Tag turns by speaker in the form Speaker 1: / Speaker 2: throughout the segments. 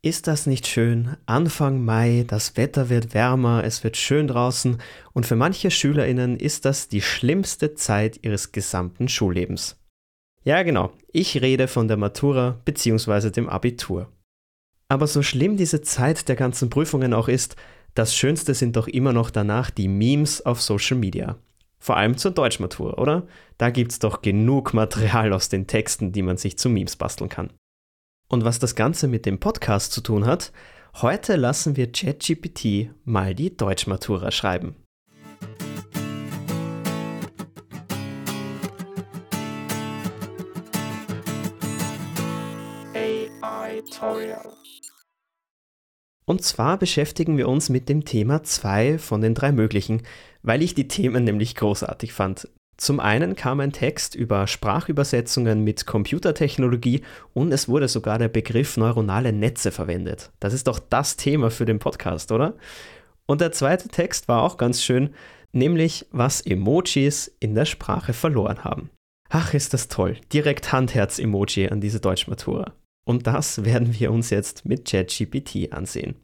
Speaker 1: Ist das nicht schön? Anfang Mai, das Wetter wird wärmer, es wird schön draußen und für manche Schülerinnen ist das die schlimmste Zeit ihres gesamten Schullebens. Ja, genau, ich rede von der Matura bzw. dem Abitur. Aber so schlimm diese Zeit der ganzen Prüfungen auch ist, das Schönste sind doch immer noch danach die Memes auf Social Media. Vor allem zur Deutschmatur, oder? Da gibt's doch genug Material aus den Texten, die man sich zu Memes basteln kann. Und was das Ganze mit dem Podcast zu tun hat, heute lassen wir ChatGPT mal die Deutschmatura schreiben. Und zwar beschäftigen wir uns mit dem Thema 2 von den drei möglichen, weil ich die Themen nämlich großartig fand. Zum einen kam ein Text über Sprachübersetzungen mit Computertechnologie und es wurde sogar der Begriff neuronale Netze verwendet. Das ist doch das Thema für den Podcast, oder? Und der zweite Text war auch ganz schön, nämlich was Emojis in der Sprache verloren haben. Ach, ist das toll. Direkt Handherz-Emoji an diese Deutschmatura. Und das werden wir uns jetzt mit ChatGPT ansehen.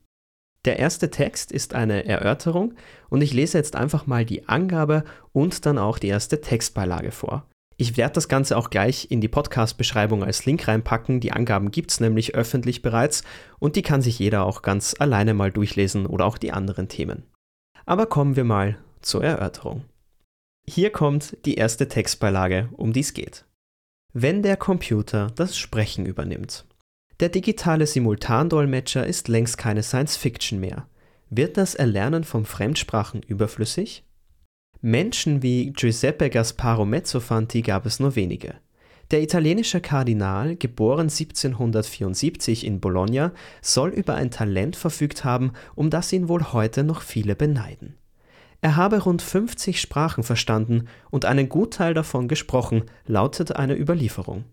Speaker 1: Der erste Text ist eine Erörterung und ich lese jetzt einfach mal die Angabe und dann auch die erste Textbeilage vor. Ich werde das Ganze auch gleich in die Podcast-Beschreibung als Link reinpacken. Die Angaben gibt es nämlich öffentlich bereits und die kann sich jeder auch ganz alleine mal durchlesen oder auch die anderen Themen. Aber kommen wir mal zur Erörterung. Hier kommt die erste Textbeilage, um die es geht. Wenn der Computer das Sprechen übernimmt. Der digitale Simultandolmetscher ist längst keine Science-Fiction mehr. Wird das Erlernen von Fremdsprachen überflüssig? Menschen wie Giuseppe Gasparo Mezzofanti gab es nur wenige. Der italienische Kardinal, geboren 1774 in Bologna, soll über ein Talent verfügt haben, um das ihn wohl heute noch viele beneiden. Er habe rund 50 Sprachen verstanden und einen Gutteil davon gesprochen, lautet eine Überlieferung.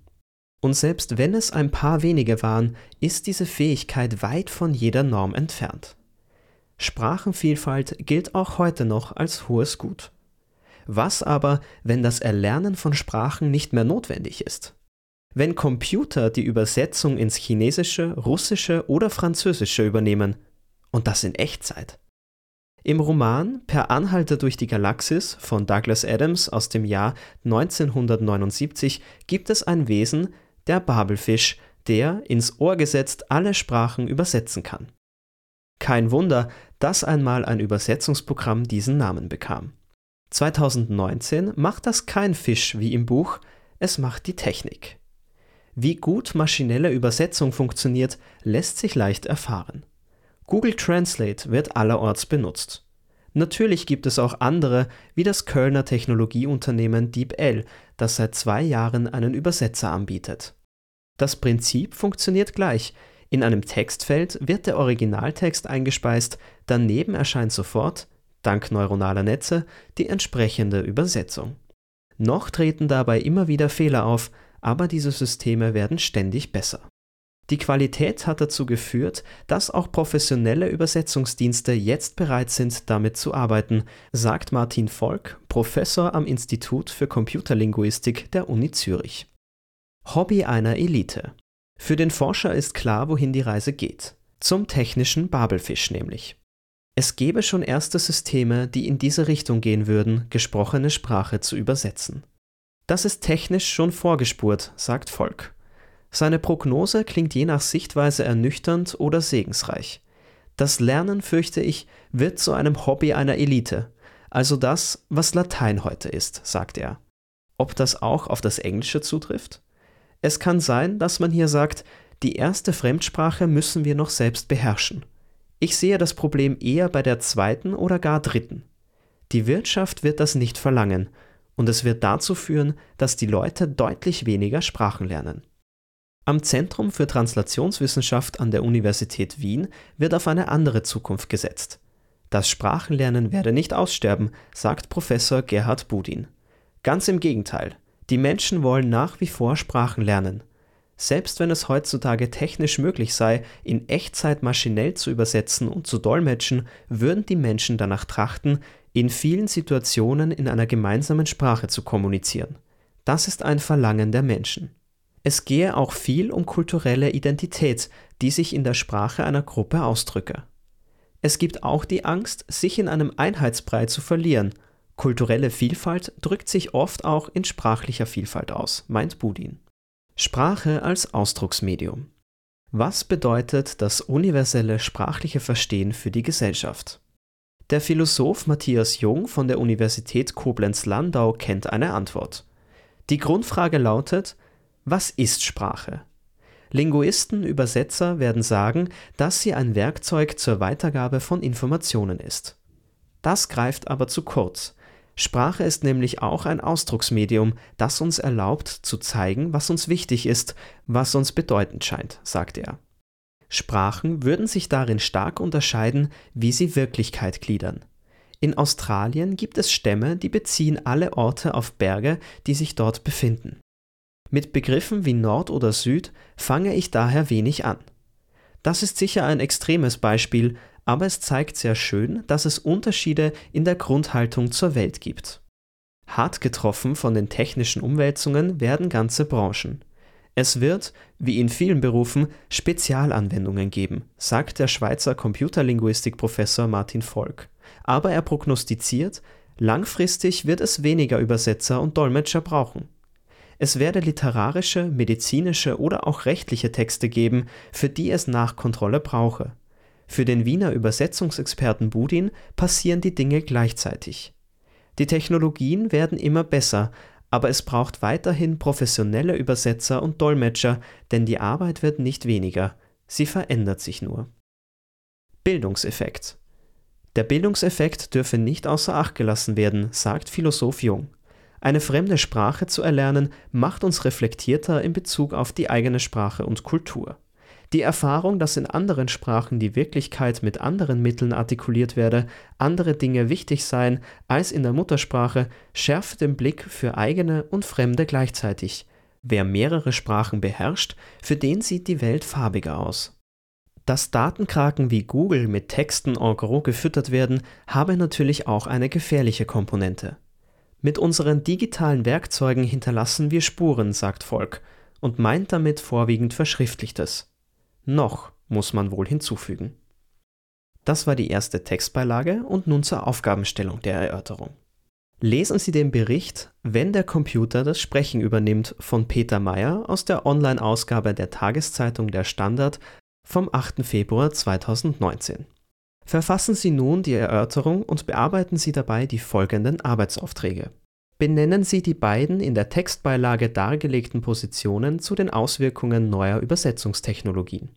Speaker 1: Und selbst wenn es ein paar wenige waren, ist diese Fähigkeit weit von jeder Norm entfernt. Sprachenvielfalt gilt auch heute noch als hohes Gut. Was aber, wenn das Erlernen von Sprachen nicht mehr notwendig ist? Wenn Computer die Übersetzung ins Chinesische, Russische oder Französische übernehmen, und das in Echtzeit. Im Roman Per Anhalter durch die Galaxis von Douglas Adams aus dem Jahr 1979 gibt es ein Wesen, der Babelfisch, der ins Ohr gesetzt alle Sprachen übersetzen kann. Kein Wunder, dass einmal ein Übersetzungsprogramm diesen Namen bekam. 2019 macht das kein Fisch wie im Buch, es macht die Technik. Wie gut maschinelle Übersetzung funktioniert, lässt sich leicht erfahren. Google Translate wird allerorts benutzt. Natürlich gibt es auch andere, wie das Kölner Technologieunternehmen DeepL, das seit zwei Jahren einen Übersetzer anbietet. Das Prinzip funktioniert gleich. In einem Textfeld wird der Originaltext eingespeist, daneben erscheint sofort, dank neuronaler Netze, die entsprechende Übersetzung. Noch treten dabei immer wieder Fehler auf, aber diese Systeme werden ständig besser. Die Qualität hat dazu geführt, dass auch professionelle Übersetzungsdienste jetzt bereit sind, damit zu arbeiten, sagt Martin Volk, Professor am Institut für Computerlinguistik der Uni Zürich. Hobby einer Elite. Für den Forscher ist klar, wohin die Reise geht. Zum technischen Babelfisch nämlich. Es gäbe schon erste Systeme, die in diese Richtung gehen würden, gesprochene Sprache zu übersetzen. Das ist technisch schon vorgespurt, sagt Volk. Seine Prognose klingt je nach Sichtweise ernüchternd oder segensreich. Das Lernen, fürchte ich, wird zu einem Hobby einer Elite, also das, was Latein heute ist, sagt er. Ob das auch auf das Englische zutrifft? Es kann sein, dass man hier sagt, die erste Fremdsprache müssen wir noch selbst beherrschen. Ich sehe das Problem eher bei der zweiten oder gar dritten. Die Wirtschaft wird das nicht verlangen, und es wird dazu führen, dass die Leute deutlich weniger Sprachen lernen. Am Zentrum für Translationswissenschaft an der Universität Wien wird auf eine andere Zukunft gesetzt. Das Sprachenlernen werde nicht aussterben, sagt Professor Gerhard Budin. Ganz im Gegenteil, die Menschen wollen nach wie vor Sprachen lernen. Selbst wenn es heutzutage technisch möglich sei, in Echtzeit maschinell zu übersetzen und zu dolmetschen, würden die Menschen danach trachten, in vielen Situationen in einer gemeinsamen Sprache zu kommunizieren. Das ist ein Verlangen der Menschen. Es gehe auch viel um kulturelle Identität, die sich in der Sprache einer Gruppe ausdrücke. Es gibt auch die Angst, sich in einem Einheitsbrei zu verlieren. Kulturelle Vielfalt drückt sich oft auch in sprachlicher Vielfalt aus, meint Budin. Sprache als Ausdrucksmedium. Was bedeutet das universelle sprachliche Verstehen für die Gesellschaft? Der Philosoph Matthias Jung von der Universität Koblenz-Landau kennt eine Antwort. Die Grundfrage lautet, was ist Sprache? Linguisten, Übersetzer werden sagen, dass sie ein Werkzeug zur Weitergabe von Informationen ist. Das greift aber zu kurz. Sprache ist nämlich auch ein Ausdrucksmedium, das uns erlaubt zu zeigen, was uns wichtig ist, was uns bedeutend scheint, sagt er. Sprachen würden sich darin stark unterscheiden, wie sie Wirklichkeit gliedern. In Australien gibt es Stämme, die beziehen alle Orte auf Berge, die sich dort befinden. Mit Begriffen wie Nord oder Süd fange ich daher wenig an. Das ist sicher ein extremes Beispiel, aber es zeigt sehr schön, dass es Unterschiede in der Grundhaltung zur Welt gibt. Hart getroffen von den technischen Umwälzungen werden ganze Branchen. Es wird, wie in vielen Berufen, Spezialanwendungen geben, sagt der Schweizer Computerlinguistikprofessor Martin Volk. Aber er prognostiziert, langfristig wird es weniger Übersetzer und Dolmetscher brauchen. Es werde literarische, medizinische oder auch rechtliche Texte geben, für die es Nachkontrolle brauche. Für den Wiener Übersetzungsexperten Budin passieren die Dinge gleichzeitig. Die Technologien werden immer besser, aber es braucht weiterhin professionelle Übersetzer und Dolmetscher, denn die Arbeit wird nicht weniger, sie verändert sich nur. Bildungseffekt Der Bildungseffekt dürfe nicht außer Acht gelassen werden, sagt Philosoph Jung. Eine fremde Sprache zu erlernen, macht uns reflektierter in Bezug auf die eigene Sprache und Kultur. Die Erfahrung, dass in anderen Sprachen die Wirklichkeit mit anderen Mitteln artikuliert werde, andere Dinge wichtig seien als in der Muttersprache, schärft den Blick für eigene und Fremde gleichzeitig. Wer mehrere Sprachen beherrscht, für den sieht die Welt farbiger aus. Dass Datenkraken wie Google mit Texten en gros gefüttert werden, habe natürlich auch eine gefährliche Komponente. Mit unseren digitalen Werkzeugen hinterlassen wir Spuren, sagt Volk, und meint damit vorwiegend Verschriftlichtes. Noch, muss man wohl hinzufügen. Das war die erste Textbeilage und nun zur Aufgabenstellung der Erörterung. Lesen Sie den Bericht Wenn der Computer das Sprechen übernimmt von Peter Meyer aus der Online-Ausgabe der Tageszeitung Der Standard vom 8. Februar 2019. Verfassen Sie nun die Erörterung und bearbeiten Sie dabei die folgenden Arbeitsaufträge. Benennen Sie die beiden in der Textbeilage dargelegten Positionen zu den Auswirkungen neuer Übersetzungstechnologien.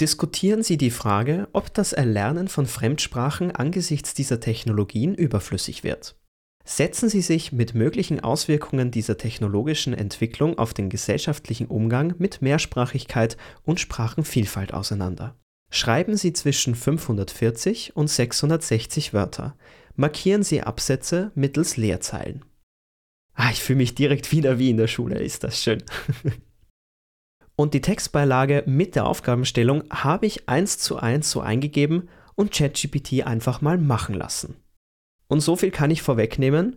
Speaker 1: Diskutieren Sie die Frage, ob das Erlernen von Fremdsprachen angesichts dieser Technologien überflüssig wird. Setzen Sie sich mit möglichen Auswirkungen dieser technologischen Entwicklung auf den gesellschaftlichen Umgang mit Mehrsprachigkeit und Sprachenvielfalt auseinander. Schreiben Sie zwischen 540 und 660 Wörter. Markieren Sie Absätze mittels Leerzeilen. Ah, ich fühle mich direkt wieder wie in der Schule, ist das schön. und die Textbeilage mit der Aufgabenstellung habe ich eins zu eins so eingegeben und ChatGPT einfach mal machen lassen. Und so viel kann ich vorwegnehmen.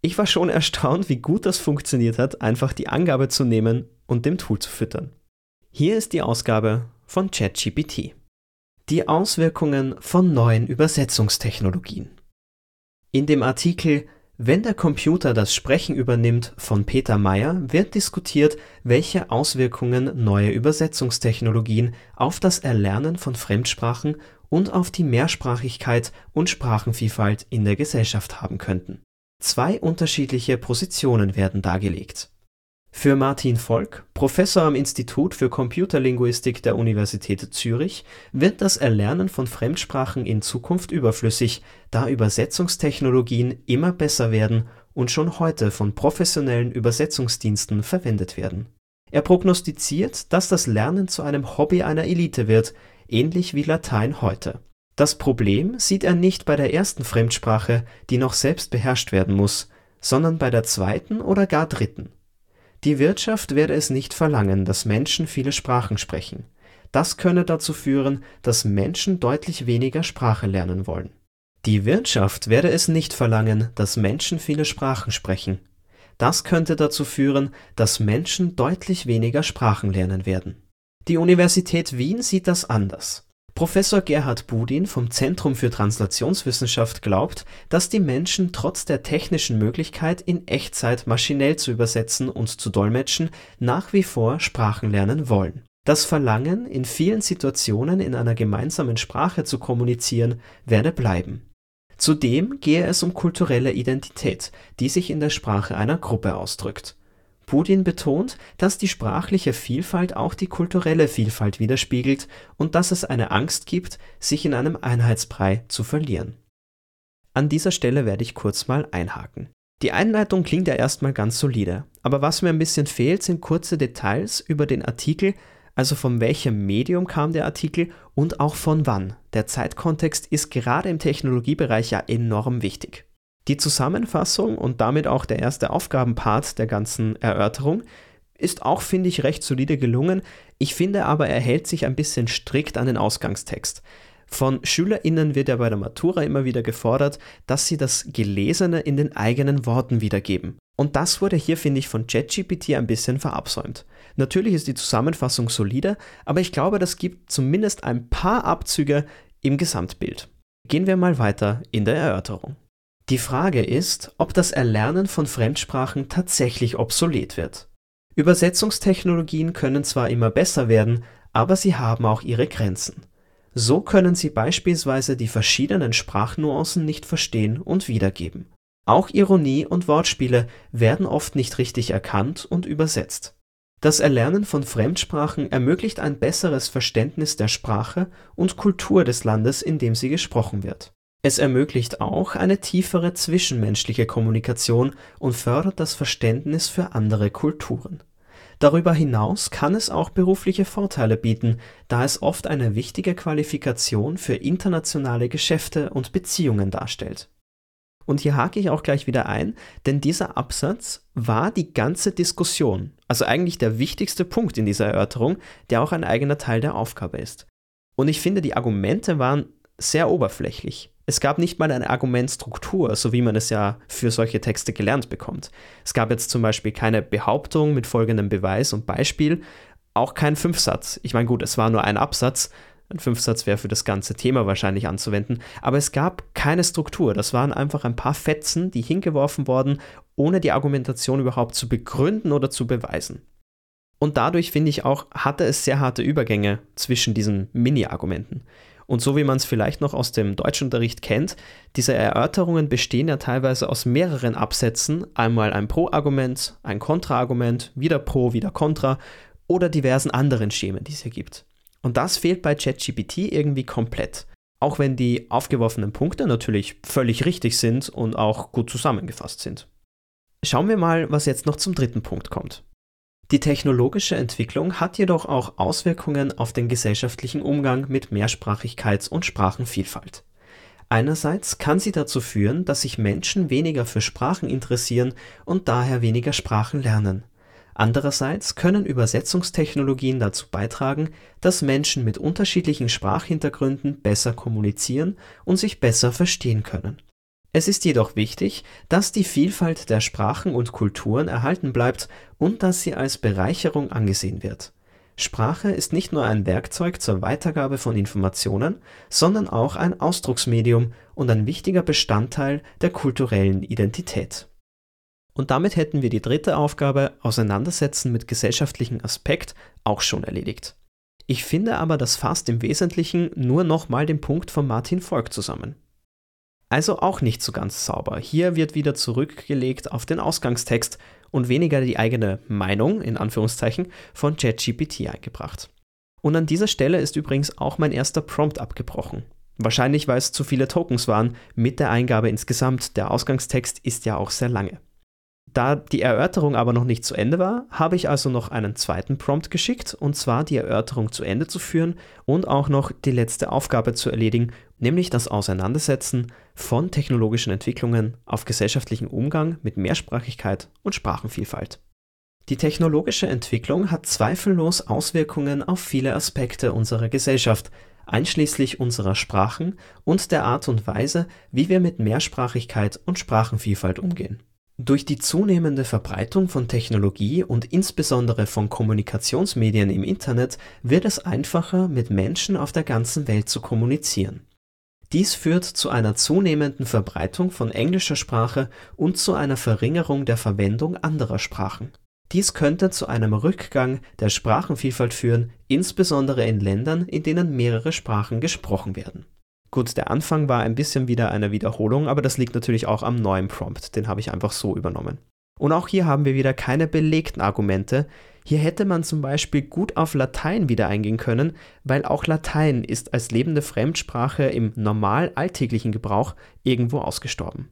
Speaker 1: Ich war schon erstaunt, wie gut das funktioniert hat, einfach die Angabe zu nehmen und dem Tool zu füttern. Hier ist die Ausgabe von ChatGPT. Die Auswirkungen von neuen Übersetzungstechnologien. In dem Artikel Wenn der Computer das Sprechen übernimmt von Peter Meyer wird diskutiert, welche Auswirkungen neue Übersetzungstechnologien auf das Erlernen von Fremdsprachen und auf die Mehrsprachigkeit und Sprachenvielfalt in der Gesellschaft haben könnten. Zwei unterschiedliche Positionen werden dargelegt. Für Martin Volk, Professor am Institut für Computerlinguistik der Universität Zürich, wird das Erlernen von Fremdsprachen in Zukunft überflüssig, da Übersetzungstechnologien immer besser werden und schon heute von professionellen Übersetzungsdiensten verwendet werden. Er prognostiziert, dass das Lernen zu einem Hobby einer Elite wird, ähnlich wie Latein heute. Das Problem sieht er nicht bei der ersten Fremdsprache, die noch selbst beherrscht werden muss, sondern bei der zweiten oder gar dritten die Wirtschaft werde es nicht verlangen, dass Menschen viele Sprachen sprechen. Das könne dazu führen, dass Menschen deutlich weniger Sprache lernen wollen. Die Wirtschaft werde es nicht verlangen, dass Menschen viele Sprachen sprechen. Das könnte dazu führen, dass Menschen deutlich weniger Sprachen lernen werden. Die Universität Wien sieht das anders. Professor Gerhard Budin vom Zentrum für Translationswissenschaft glaubt, dass die Menschen trotz der technischen Möglichkeit, in Echtzeit maschinell zu übersetzen und zu dolmetschen, nach wie vor Sprachen lernen wollen. Das Verlangen, in vielen Situationen in einer gemeinsamen Sprache zu kommunizieren, werde bleiben. Zudem gehe es um kulturelle Identität, die sich in der Sprache einer Gruppe ausdrückt. Budin betont, dass die sprachliche Vielfalt auch die kulturelle Vielfalt widerspiegelt und dass es eine Angst gibt, sich in einem Einheitsbrei zu verlieren. An dieser Stelle werde ich kurz mal einhaken. Die Einleitung klingt ja erstmal ganz solide, aber was mir ein bisschen fehlt, sind kurze Details über den Artikel, also von welchem Medium kam der Artikel und auch von wann. Der Zeitkontext ist gerade im Technologiebereich ja enorm wichtig. Die Zusammenfassung und damit auch der erste Aufgabenpart der ganzen Erörterung ist auch, finde ich, recht solide gelungen. Ich finde aber, er hält sich ein bisschen strikt an den Ausgangstext. Von SchülerInnen wird ja bei der Matura immer wieder gefordert, dass sie das Gelesene in den eigenen Worten wiedergeben. Und das wurde hier, finde ich, von ChatGPT ein bisschen verabsäumt. Natürlich ist die Zusammenfassung solide, aber ich glaube, das gibt zumindest ein paar Abzüge im Gesamtbild. Gehen wir mal weiter in der Erörterung. Die Frage ist, ob das Erlernen von Fremdsprachen tatsächlich obsolet wird. Übersetzungstechnologien können zwar immer besser werden, aber sie haben auch ihre Grenzen. So können sie beispielsweise die verschiedenen Sprachnuancen nicht verstehen und wiedergeben. Auch Ironie und Wortspiele werden oft nicht richtig erkannt und übersetzt. Das Erlernen von Fremdsprachen ermöglicht ein besseres Verständnis der Sprache und Kultur des Landes, in dem sie gesprochen wird es ermöglicht auch eine tiefere zwischenmenschliche Kommunikation und fördert das Verständnis für andere Kulturen. Darüber hinaus kann es auch berufliche Vorteile bieten, da es oft eine wichtige Qualifikation für internationale Geschäfte und Beziehungen darstellt. Und hier hake ich auch gleich wieder ein, denn dieser Absatz war die ganze Diskussion, also eigentlich der wichtigste Punkt in dieser Erörterung, der auch ein eigener Teil der Aufgabe ist. Und ich finde, die Argumente waren sehr oberflächlich. Es gab nicht mal eine Argumentstruktur, so wie man es ja für solche Texte gelernt bekommt. Es gab jetzt zum Beispiel keine Behauptung mit folgendem Beweis und Beispiel, auch kein Fünfsatz. Ich meine, gut, es war nur ein Absatz. Ein Fünfsatz wäre für das ganze Thema wahrscheinlich anzuwenden, aber es gab keine Struktur. Das waren einfach ein paar Fetzen, die hingeworfen wurden, ohne die Argumentation überhaupt zu begründen oder zu beweisen. Und dadurch finde ich auch, hatte es sehr harte Übergänge zwischen diesen Mini-Argumenten. Und so wie man es vielleicht noch aus dem Deutschunterricht kennt, diese Erörterungen bestehen ja teilweise aus mehreren Absätzen, einmal ein Pro-Argument, ein Kontra-Argument, wieder Pro, wieder Kontra oder diversen anderen Schemen, die es hier gibt. Und das fehlt bei ChatGPT irgendwie komplett. Auch wenn die aufgeworfenen Punkte natürlich völlig richtig sind und auch gut zusammengefasst sind. Schauen wir mal, was jetzt noch zum dritten Punkt kommt. Die technologische Entwicklung hat jedoch auch Auswirkungen auf den gesellschaftlichen Umgang mit Mehrsprachigkeit und Sprachenvielfalt. Einerseits kann sie dazu führen, dass sich Menschen weniger für Sprachen interessieren und daher weniger Sprachen lernen. Andererseits können Übersetzungstechnologien dazu beitragen, dass Menschen mit unterschiedlichen Sprachhintergründen besser kommunizieren und sich besser verstehen können es ist jedoch wichtig, dass die Vielfalt der Sprachen und Kulturen erhalten bleibt und dass sie als Bereicherung angesehen wird. Sprache ist nicht nur ein Werkzeug zur Weitergabe von Informationen, sondern auch ein Ausdrucksmedium und ein wichtiger Bestandteil der kulturellen Identität. Und damit hätten wir die dritte Aufgabe Auseinandersetzen mit gesellschaftlichen Aspekt auch schon erledigt. Ich finde aber, das fasst im Wesentlichen nur nochmal den Punkt von Martin Volk zusammen. Also auch nicht so ganz sauber. Hier wird wieder zurückgelegt auf den Ausgangstext und weniger die eigene Meinung, in Anführungszeichen, von ChatGPT eingebracht. Und an dieser Stelle ist übrigens auch mein erster Prompt abgebrochen. Wahrscheinlich, weil es zu viele Tokens waren mit der Eingabe insgesamt. Der Ausgangstext ist ja auch sehr lange. Da die Erörterung aber noch nicht zu Ende war, habe ich also noch einen zweiten Prompt geschickt, und zwar die Erörterung zu Ende zu führen und auch noch die letzte Aufgabe zu erledigen, nämlich das Auseinandersetzen von technologischen Entwicklungen auf gesellschaftlichen Umgang mit Mehrsprachigkeit und Sprachenvielfalt. Die technologische Entwicklung hat zweifellos Auswirkungen auf viele Aspekte unserer Gesellschaft, einschließlich unserer Sprachen und der Art und Weise, wie wir mit Mehrsprachigkeit und Sprachenvielfalt umgehen. Durch die zunehmende Verbreitung von Technologie und insbesondere von Kommunikationsmedien im Internet wird es einfacher, mit Menschen auf der ganzen Welt zu kommunizieren. Dies führt zu einer zunehmenden Verbreitung von englischer Sprache und zu einer Verringerung der Verwendung anderer Sprachen. Dies könnte zu einem Rückgang der Sprachenvielfalt führen, insbesondere in Ländern, in denen mehrere Sprachen gesprochen werden Gut, der Anfang war ein bisschen wieder eine Wiederholung, aber das liegt natürlich auch am neuen Prompt, den habe ich einfach so übernommen. Und auch hier haben wir wieder keine belegten Argumente. Hier hätte man zum Beispiel gut auf Latein wieder eingehen können, weil auch Latein ist als lebende Fremdsprache im normal alltäglichen Gebrauch irgendwo ausgestorben.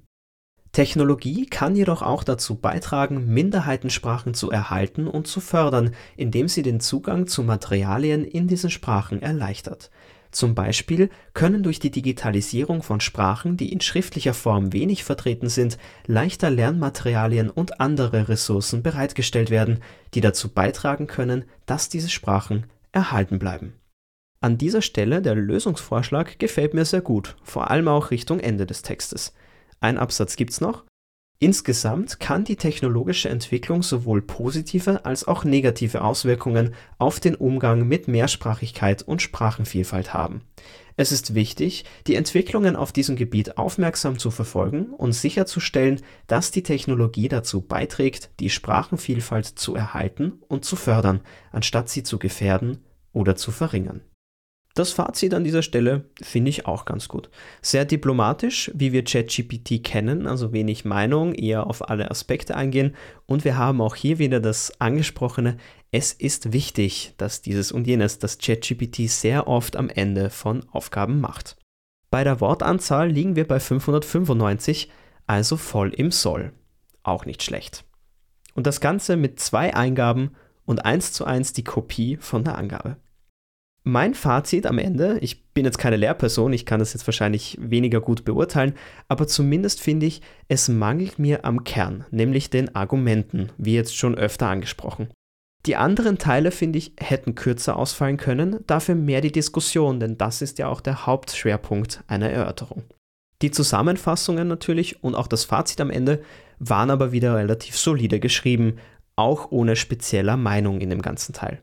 Speaker 1: Technologie kann jedoch auch dazu beitragen, Minderheitensprachen zu erhalten und zu fördern, indem sie den Zugang zu Materialien in diesen Sprachen erleichtert. Zum Beispiel können durch die Digitalisierung von Sprachen, die in schriftlicher Form wenig vertreten sind, leichter Lernmaterialien und andere Ressourcen bereitgestellt werden, die dazu beitragen können, dass diese Sprachen erhalten bleiben. An dieser Stelle der Lösungsvorschlag gefällt mir sehr gut, vor allem auch Richtung Ende des Textes. Ein Absatz gibt's noch, Insgesamt kann die technologische Entwicklung sowohl positive als auch negative Auswirkungen auf den Umgang mit Mehrsprachigkeit und Sprachenvielfalt haben. Es ist wichtig, die Entwicklungen auf diesem Gebiet aufmerksam zu verfolgen und sicherzustellen, dass die Technologie dazu beiträgt, die Sprachenvielfalt zu erhalten und zu fördern, anstatt sie zu gefährden oder zu verringern das Fazit an dieser Stelle finde ich auch ganz gut. Sehr diplomatisch, wie wir ChatGPT kennen, also wenig Meinung, eher auf alle Aspekte eingehen. Und wir haben auch hier wieder das angesprochene, es ist wichtig, dass dieses und jenes, das ChatGPT sehr oft am Ende von Aufgaben macht. Bei der Wortanzahl liegen wir bei 595, also voll im Soll. Auch nicht schlecht. Und das Ganze mit zwei Eingaben und eins zu eins die Kopie von der Angabe. Mein Fazit am Ende, ich bin jetzt keine Lehrperson, ich kann das jetzt wahrscheinlich weniger gut beurteilen, aber zumindest finde ich, es mangelt mir am Kern, nämlich den Argumenten, wie jetzt schon öfter angesprochen. Die anderen Teile, finde ich, hätten kürzer ausfallen können, dafür mehr die Diskussion, denn das ist ja auch der Hauptschwerpunkt einer Erörterung. Die Zusammenfassungen natürlich und auch das Fazit am Ende waren aber wieder relativ solide geschrieben, auch ohne spezieller Meinung in dem ganzen Teil.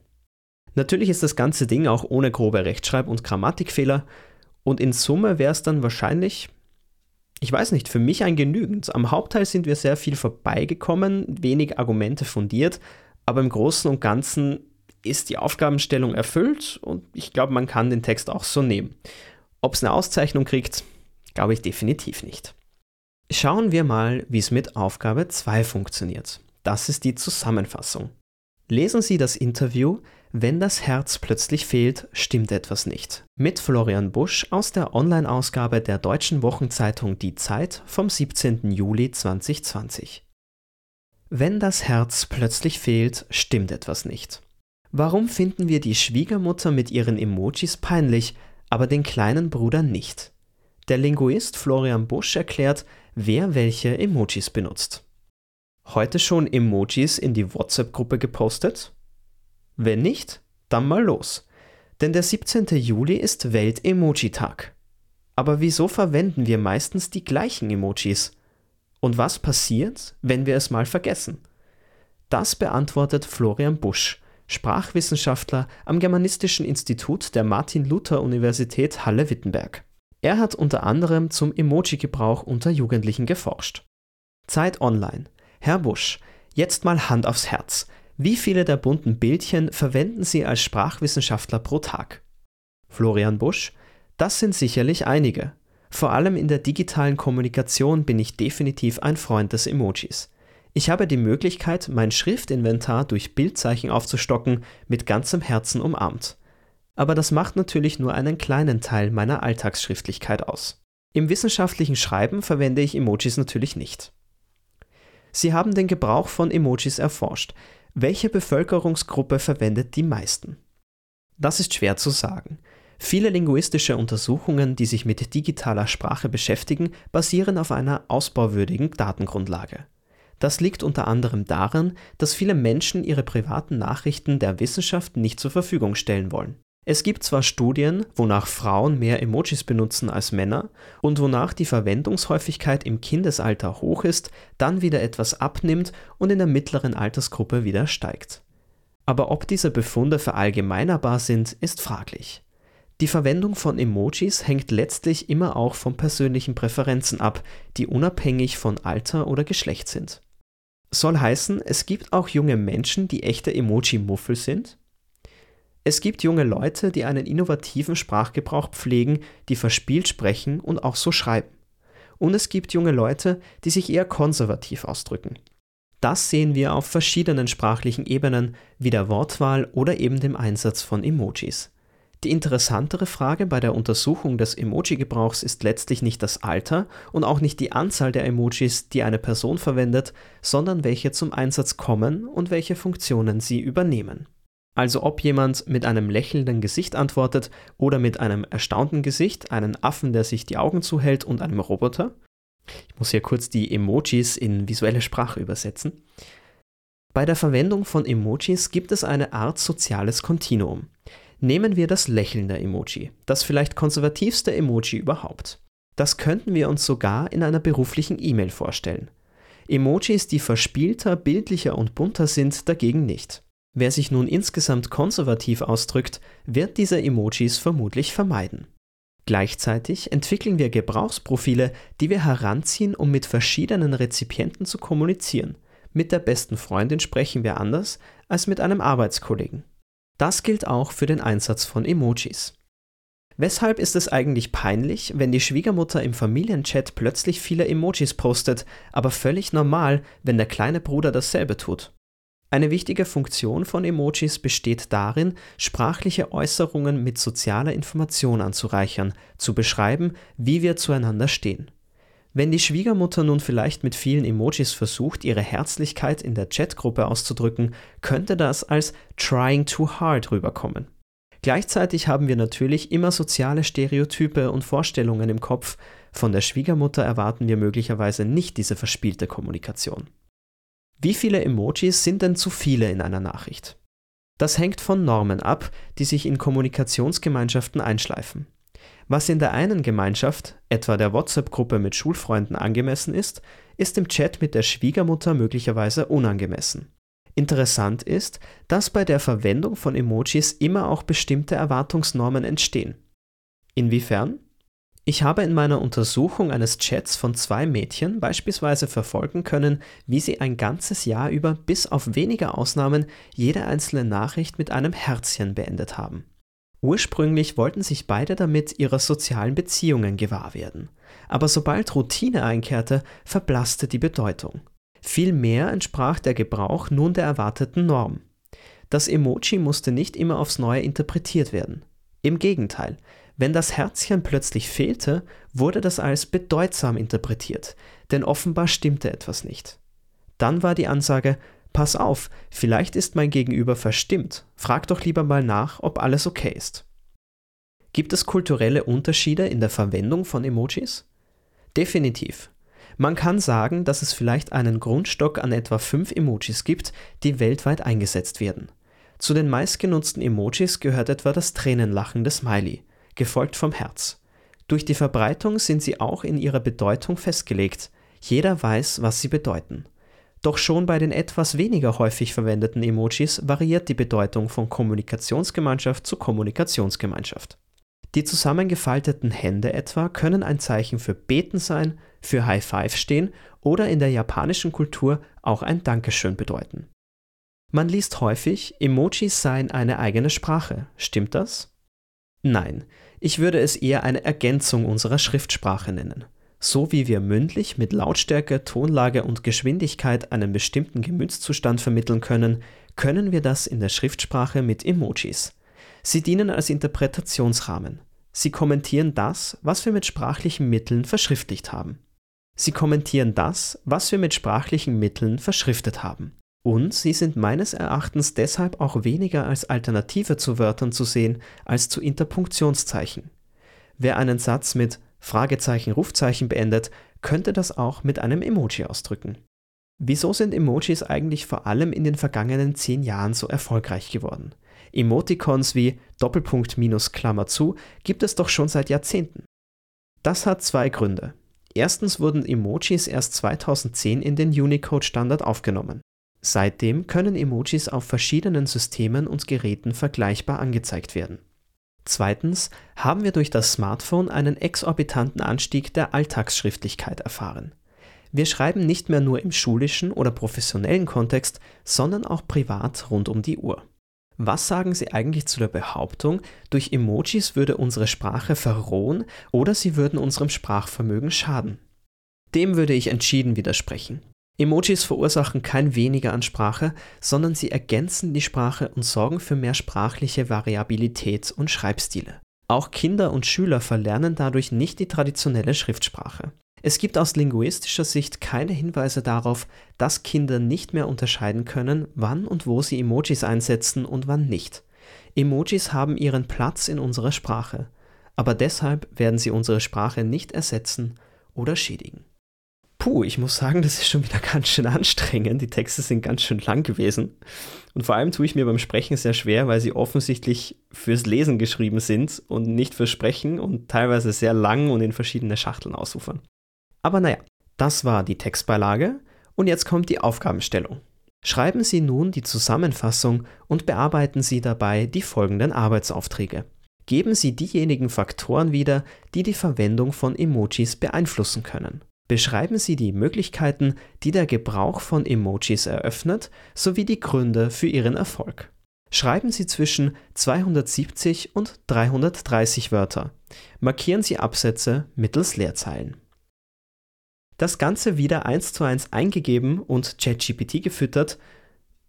Speaker 1: Natürlich ist das ganze Ding auch ohne grobe Rechtschreib- und Grammatikfehler und in Summe wäre es dann wahrscheinlich, ich weiß nicht, für mich ein genügend. Am Hauptteil sind wir sehr viel vorbeigekommen, wenig Argumente fundiert, aber im Großen und Ganzen ist die Aufgabenstellung erfüllt und ich glaube, man kann den Text auch so nehmen. Ob es eine Auszeichnung kriegt, glaube ich definitiv nicht. Schauen wir mal, wie es mit Aufgabe 2 funktioniert. Das ist die Zusammenfassung. Lesen Sie das Interview Wenn das Herz plötzlich fehlt, stimmt etwas nicht. Mit Florian Busch aus der Online-Ausgabe der deutschen Wochenzeitung Die Zeit vom 17. Juli 2020. Wenn das Herz plötzlich fehlt, stimmt etwas nicht. Warum finden wir die Schwiegermutter mit ihren Emojis peinlich, aber den kleinen Bruder nicht? Der Linguist Florian Busch erklärt, wer welche Emojis benutzt. Heute schon Emojis in die WhatsApp-Gruppe gepostet? Wenn nicht, dann mal los. Denn der 17. Juli ist Welt-Emoji-Tag. Aber wieso verwenden wir meistens die gleichen Emojis? Und was passiert, wenn wir es mal vergessen? Das beantwortet Florian Busch, Sprachwissenschaftler am Germanistischen Institut der Martin-Luther-Universität Halle-Wittenberg. Er hat unter anderem zum Emoji-Gebrauch unter Jugendlichen geforscht. Zeit Online. Herr Busch, jetzt mal Hand aufs Herz. Wie viele der bunten Bildchen verwenden Sie als Sprachwissenschaftler pro Tag? Florian Busch, das sind sicherlich einige. Vor allem in der digitalen Kommunikation bin ich definitiv ein Freund des Emojis. Ich habe die Möglichkeit, mein Schriftinventar durch Bildzeichen aufzustocken, mit ganzem Herzen umarmt. Aber das macht natürlich nur einen kleinen Teil meiner Alltagsschriftlichkeit aus. Im wissenschaftlichen Schreiben verwende ich Emojis natürlich nicht. Sie haben den Gebrauch von Emojis erforscht. Welche Bevölkerungsgruppe verwendet die meisten? Das ist schwer zu sagen. Viele linguistische Untersuchungen, die sich mit digitaler Sprache beschäftigen, basieren auf einer ausbauwürdigen Datengrundlage. Das liegt unter anderem daran, dass viele Menschen ihre privaten Nachrichten der Wissenschaft nicht zur Verfügung stellen wollen. Es gibt zwar Studien, wonach Frauen mehr Emojis benutzen als Männer und wonach die Verwendungshäufigkeit im Kindesalter hoch ist, dann wieder etwas abnimmt und in der mittleren Altersgruppe wieder steigt. Aber ob diese Befunde verallgemeinerbar sind, ist fraglich. Die Verwendung von Emojis hängt letztlich immer auch von persönlichen Präferenzen ab, die unabhängig von Alter oder Geschlecht sind. Soll heißen, es gibt auch junge Menschen, die echte Emoji-Muffel sind es gibt junge Leute, die einen innovativen Sprachgebrauch pflegen, die verspielt sprechen und auch so schreiben. Und es gibt junge Leute, die sich eher konservativ ausdrücken. Das sehen wir auf verschiedenen sprachlichen Ebenen, wie der Wortwahl oder eben dem Einsatz von Emojis. Die interessantere Frage bei der Untersuchung des Emoji-Gebrauchs ist letztlich nicht das Alter und auch nicht die Anzahl der Emojis, die eine Person verwendet, sondern welche zum Einsatz kommen und welche Funktionen sie übernehmen. Also ob jemand mit einem lächelnden Gesicht antwortet oder mit einem erstaunten Gesicht, einen Affen, der sich die Augen zuhält und einem Roboter. Ich muss hier kurz die Emojis in visuelle Sprache übersetzen. Bei der Verwendung von Emojis gibt es eine Art soziales Kontinuum. Nehmen wir das lächelnde Emoji, das vielleicht konservativste Emoji überhaupt. Das könnten wir uns sogar in einer beruflichen E-Mail vorstellen. Emojis, die verspielter, bildlicher und bunter sind, dagegen nicht. Wer sich nun insgesamt konservativ ausdrückt, wird diese Emojis vermutlich vermeiden. Gleichzeitig entwickeln wir Gebrauchsprofile, die wir heranziehen, um mit verschiedenen Rezipienten zu kommunizieren. Mit der besten Freundin sprechen wir anders als mit einem Arbeitskollegen. Das gilt auch für den Einsatz von Emojis. Weshalb ist es eigentlich peinlich, wenn die Schwiegermutter im Familienchat plötzlich viele Emojis postet, aber völlig normal, wenn der kleine Bruder dasselbe tut? Eine wichtige Funktion von Emojis besteht darin, sprachliche Äußerungen mit sozialer Information anzureichern, zu beschreiben, wie wir zueinander stehen. Wenn die Schwiegermutter nun vielleicht mit vielen Emojis versucht, ihre Herzlichkeit in der Chatgruppe auszudrücken, könnte das als trying too hard rüberkommen. Gleichzeitig haben wir natürlich immer soziale Stereotype und Vorstellungen im Kopf, von der Schwiegermutter erwarten wir möglicherweise nicht diese verspielte Kommunikation. Wie viele Emojis sind denn zu viele in einer Nachricht? Das hängt von Normen ab, die sich in Kommunikationsgemeinschaften einschleifen. Was in der einen Gemeinschaft, etwa der WhatsApp-Gruppe mit Schulfreunden, angemessen ist, ist im Chat mit der Schwiegermutter möglicherweise unangemessen. Interessant ist, dass bei der Verwendung von Emojis immer auch bestimmte Erwartungsnormen entstehen. Inwiefern? Ich habe in meiner Untersuchung eines Chats von zwei Mädchen beispielsweise verfolgen können, wie sie ein ganzes Jahr über bis auf wenige Ausnahmen jede einzelne Nachricht mit einem Herzchen beendet haben. Ursprünglich wollten sich beide damit ihrer sozialen Beziehungen gewahr werden, aber sobald Routine einkehrte, verblasste die Bedeutung. Vielmehr entsprach der Gebrauch nun der erwarteten Norm. Das Emoji musste nicht immer aufs Neue interpretiert werden. Im Gegenteil, wenn das Herzchen plötzlich fehlte, wurde das als bedeutsam interpretiert, denn offenbar stimmte etwas nicht. Dann war die Ansage, pass auf, vielleicht ist mein Gegenüber verstimmt, frag doch lieber mal nach, ob alles okay ist. Gibt es kulturelle Unterschiede in der Verwendung von Emojis? Definitiv. Man kann sagen, dass es vielleicht einen Grundstock an etwa fünf Emojis gibt, die weltweit eingesetzt werden. Zu den meistgenutzten Emojis gehört etwa das Tränenlachende Smiley gefolgt vom Herz. Durch die Verbreitung sind sie auch in ihrer Bedeutung festgelegt. Jeder weiß, was sie bedeuten. Doch schon bei den etwas weniger häufig verwendeten Emojis variiert die Bedeutung von Kommunikationsgemeinschaft zu Kommunikationsgemeinschaft. Die zusammengefalteten Hände etwa können ein Zeichen für Beten sein, für High Five stehen oder in der japanischen Kultur auch ein Dankeschön bedeuten. Man liest häufig, Emojis seien eine eigene Sprache. Stimmt das? Nein, ich würde es eher eine Ergänzung unserer Schriftsprache nennen. So wie wir mündlich mit Lautstärke, Tonlage und Geschwindigkeit einen bestimmten Gemütszustand vermitteln können, können wir das in der Schriftsprache mit Emojis. Sie dienen als Interpretationsrahmen. Sie kommentieren das, was wir mit sprachlichen Mitteln verschriftlicht haben. Sie kommentieren das, was wir mit sprachlichen Mitteln verschriftet haben. Und sie sind meines Erachtens deshalb auch weniger als Alternative zu Wörtern zu sehen als zu Interpunktionszeichen. Wer einen Satz mit Fragezeichen, Rufzeichen beendet, könnte das auch mit einem Emoji ausdrücken. Wieso sind Emojis eigentlich vor allem in den vergangenen zehn Jahren so erfolgreich geworden? Emoticons wie Doppelpunkt minus Klammer zu gibt es doch schon seit Jahrzehnten. Das hat zwei Gründe. Erstens wurden Emojis erst 2010 in den Unicode-Standard aufgenommen. Seitdem können Emojis auf verschiedenen Systemen und Geräten vergleichbar angezeigt werden. Zweitens haben wir durch das Smartphone einen exorbitanten Anstieg der Alltagsschriftlichkeit erfahren. Wir schreiben nicht mehr nur im schulischen oder professionellen Kontext, sondern auch privat rund um die Uhr. Was sagen Sie eigentlich zu der Behauptung, durch Emojis würde unsere Sprache verrohen oder sie würden unserem Sprachvermögen schaden? Dem würde ich entschieden widersprechen. Emojis verursachen kein weniger an Sprache, sondern sie ergänzen die Sprache und sorgen für mehr sprachliche Variabilität und Schreibstile. Auch Kinder und Schüler verlernen dadurch nicht die traditionelle Schriftsprache. Es gibt aus linguistischer Sicht keine Hinweise darauf, dass Kinder nicht mehr unterscheiden können, wann und wo sie Emojis einsetzen und wann nicht. Emojis haben ihren Platz in unserer Sprache, aber deshalb werden sie unsere Sprache nicht ersetzen oder schädigen. Puh, ich muss sagen, das ist schon wieder ganz schön anstrengend. Die Texte sind ganz schön lang gewesen. Und vor allem tue ich mir beim Sprechen sehr schwer, weil sie offensichtlich fürs Lesen geschrieben sind und nicht fürs Sprechen und teilweise sehr lang und in verschiedene Schachteln ausufern. Aber naja, das war die Textbeilage und jetzt kommt die Aufgabenstellung. Schreiben Sie nun die Zusammenfassung und bearbeiten Sie dabei die folgenden Arbeitsaufträge. Geben Sie diejenigen Faktoren wieder, die die Verwendung von Emojis beeinflussen können. Beschreiben Sie die Möglichkeiten, die der Gebrauch von Emojis eröffnet, sowie die Gründe für ihren Erfolg. Schreiben Sie zwischen 270 und 330 Wörter. Markieren Sie Absätze mittels Leerzeilen. Das Ganze wieder eins zu eins eingegeben und ChatGPT gefüttert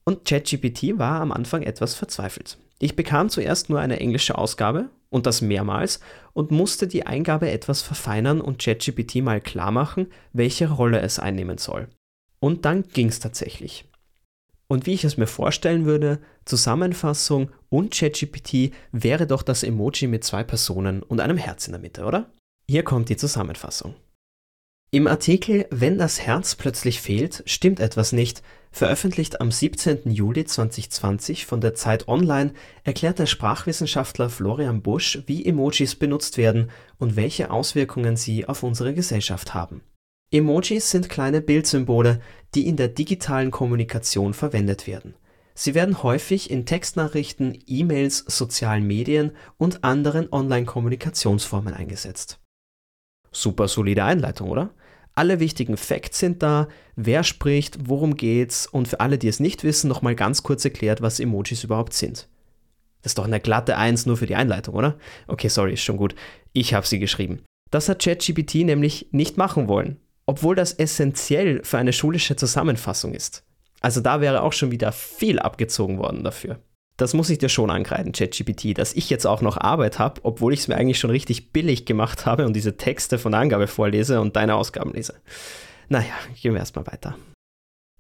Speaker 1: und ChatGPT war am Anfang etwas verzweifelt. Ich bekam zuerst nur eine englische Ausgabe und das mehrmals und musste die Eingabe etwas verfeinern und ChatGPT mal klar machen, welche Rolle es einnehmen soll. Und dann ging es tatsächlich. Und wie ich es mir vorstellen würde, Zusammenfassung und ChatGPT wäre doch das Emoji mit zwei Personen und einem Herz in der Mitte, oder? Hier kommt die Zusammenfassung. Im Artikel Wenn das Herz plötzlich fehlt, stimmt etwas nicht, veröffentlicht am 17. Juli 2020 von der Zeit Online, erklärt der Sprachwissenschaftler Florian Busch, wie Emojis benutzt werden und welche Auswirkungen sie auf unsere Gesellschaft haben. Emojis sind kleine Bildsymbole, die in der digitalen Kommunikation verwendet werden. Sie werden häufig in Textnachrichten, E-Mails, sozialen Medien und anderen Online-Kommunikationsformen eingesetzt. Super solide Einleitung, oder? Alle wichtigen Facts sind da, wer spricht, worum geht's und für alle, die es nicht wissen, nochmal ganz kurz erklärt, was Emojis überhaupt sind. Das ist doch eine glatte Eins nur für die Einleitung, oder? Okay, sorry, ist schon gut. Ich habe sie geschrieben. Das hat ChatGPT nämlich nicht machen wollen, obwohl das essentiell für eine schulische Zusammenfassung ist. Also da wäre auch schon wieder viel abgezogen worden dafür das muss ich dir schon ankreiden, ChatGPT, dass ich jetzt auch noch Arbeit habe, obwohl ich es mir eigentlich schon richtig billig gemacht habe und diese Texte von der Angabe vorlese und deine Ausgaben lese. Naja, gehen wir erstmal weiter.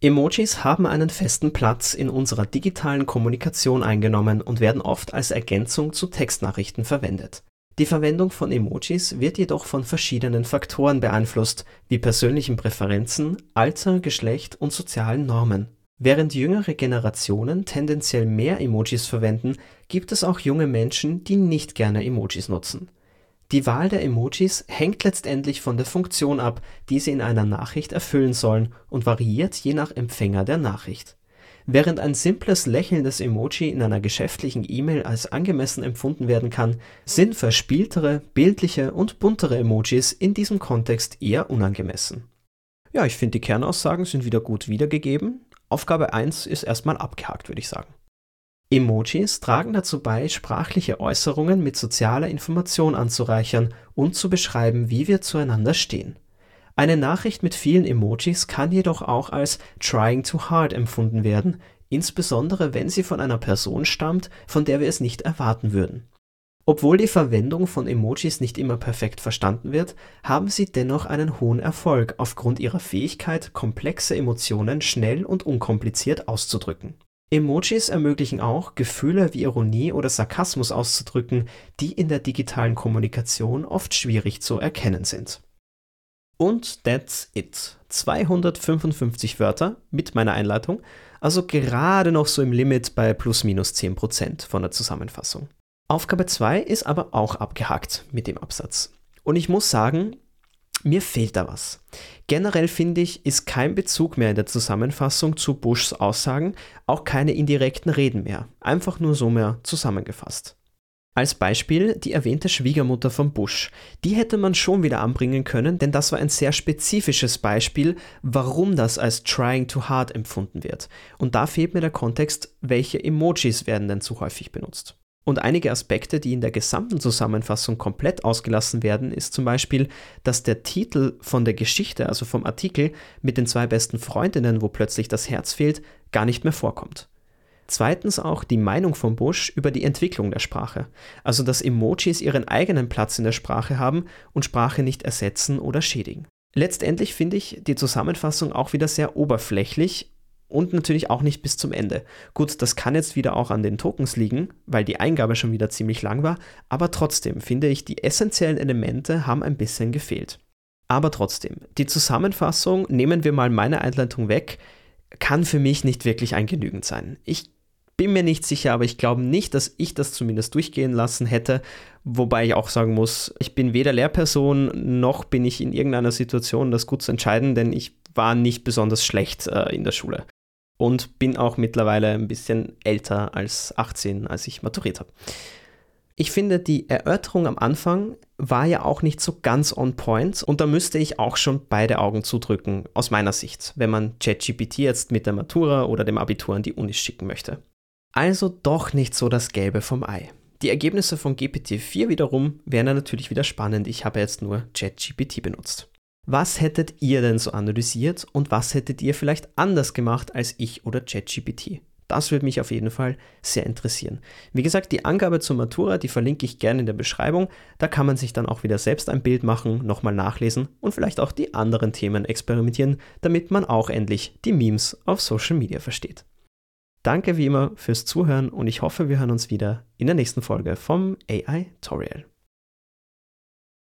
Speaker 1: Emojis haben einen festen Platz in unserer digitalen Kommunikation eingenommen und werden oft als Ergänzung zu Textnachrichten verwendet. Die Verwendung von Emojis wird jedoch von verschiedenen Faktoren beeinflusst, wie persönlichen Präferenzen, Alter, Geschlecht und sozialen Normen. Während jüngere Generationen tendenziell mehr Emojis verwenden, gibt es auch junge Menschen, die nicht gerne Emojis nutzen. Die Wahl der Emojis hängt letztendlich von der Funktion ab, die sie in einer Nachricht erfüllen sollen und variiert je nach Empfänger der Nachricht. Während ein simples lächelndes Emoji in einer geschäftlichen E-Mail als angemessen empfunden werden kann, sind verspieltere, bildliche und buntere Emojis in diesem Kontext eher unangemessen. Ja, ich finde, die Kernaussagen sind wieder gut wiedergegeben. Aufgabe 1 ist erstmal abgehakt, würde ich sagen. Emojis tragen dazu bei, sprachliche Äußerungen mit sozialer Information anzureichern und zu beschreiben, wie wir zueinander stehen. Eine Nachricht mit vielen Emojis kann jedoch auch als trying too hard empfunden werden, insbesondere wenn sie von einer Person stammt, von der wir es nicht erwarten würden. Obwohl die Verwendung von Emojis nicht immer perfekt verstanden wird, haben sie dennoch einen hohen Erfolg aufgrund ihrer Fähigkeit, komplexe Emotionen schnell und unkompliziert auszudrücken. Emojis ermöglichen auch, Gefühle wie Ironie oder Sarkasmus auszudrücken, die in der digitalen Kommunikation oft schwierig zu erkennen sind. Und that's it. 255 Wörter mit meiner Einleitung Also gerade noch so im Limit bei plus minus 10% von der Zusammenfassung. Aufgabe 2 ist aber auch abgehakt mit dem Absatz. Und ich muss sagen, mir fehlt da was. Generell finde ich, ist kein Bezug mehr in der Zusammenfassung zu Bushs Aussagen, auch keine indirekten Reden mehr, einfach nur so mehr zusammengefasst. Als Beispiel die erwähnte Schwiegermutter von Bush. Die hätte man schon wieder anbringen können, denn das war ein sehr spezifisches Beispiel, warum das als trying too hard empfunden wird. Und da fehlt mir der Kontext, welche Emojis werden denn zu häufig benutzt. Und einige Aspekte, die in der gesamten Zusammenfassung komplett ausgelassen werden, ist zum Beispiel, dass der Titel von der Geschichte, also vom Artikel mit den zwei besten Freundinnen, wo plötzlich das Herz fehlt, gar nicht mehr vorkommt. Zweitens auch die Meinung von Bush über die Entwicklung der Sprache, also dass Emojis ihren eigenen Platz in der Sprache haben und Sprache nicht ersetzen oder schädigen. Letztendlich finde ich die Zusammenfassung auch wieder sehr oberflächlich und natürlich auch nicht bis zum Ende. Gut, das kann jetzt wieder auch an den Tokens liegen, weil die Eingabe schon wieder ziemlich lang war, aber trotzdem finde ich, die essentiellen Elemente haben ein bisschen gefehlt. Aber trotzdem, die Zusammenfassung, nehmen wir mal meine Einleitung weg, kann für mich nicht wirklich ein Genügend sein. Ich bin mir nicht sicher, aber ich glaube nicht, dass ich das zumindest durchgehen lassen hätte. Wobei ich auch sagen muss, ich bin weder Lehrperson noch bin ich in irgendeiner Situation, das gut zu entscheiden, denn ich war nicht besonders schlecht äh, in der Schule und bin auch mittlerweile ein bisschen älter als 18, als ich maturiert habe. Ich finde, die Erörterung am Anfang war ja auch nicht so ganz on point und da müsste ich auch schon beide Augen zudrücken, aus meiner Sicht, wenn man ChatGPT jetzt mit der Matura oder dem Abitur an die Unis schicken möchte. Also doch nicht so das Gelbe vom Ei. Die Ergebnisse von GPT-4 wiederum wären natürlich wieder spannend. Ich habe jetzt nur ChatGPT benutzt. Was hättet ihr denn so analysiert und was hättet ihr vielleicht anders gemacht als ich oder ChatGPT? Das würde mich auf jeden Fall sehr interessieren. Wie gesagt, die Angabe zur Matura, die verlinke ich gerne in der Beschreibung. Da kann man sich dann auch wieder selbst ein Bild machen, nochmal nachlesen und vielleicht auch die anderen Themen experimentieren, damit man auch endlich die Memes auf Social Media versteht. Danke wie immer fürs Zuhören und ich hoffe, wir hören uns wieder in der nächsten Folge vom AI Tutorial.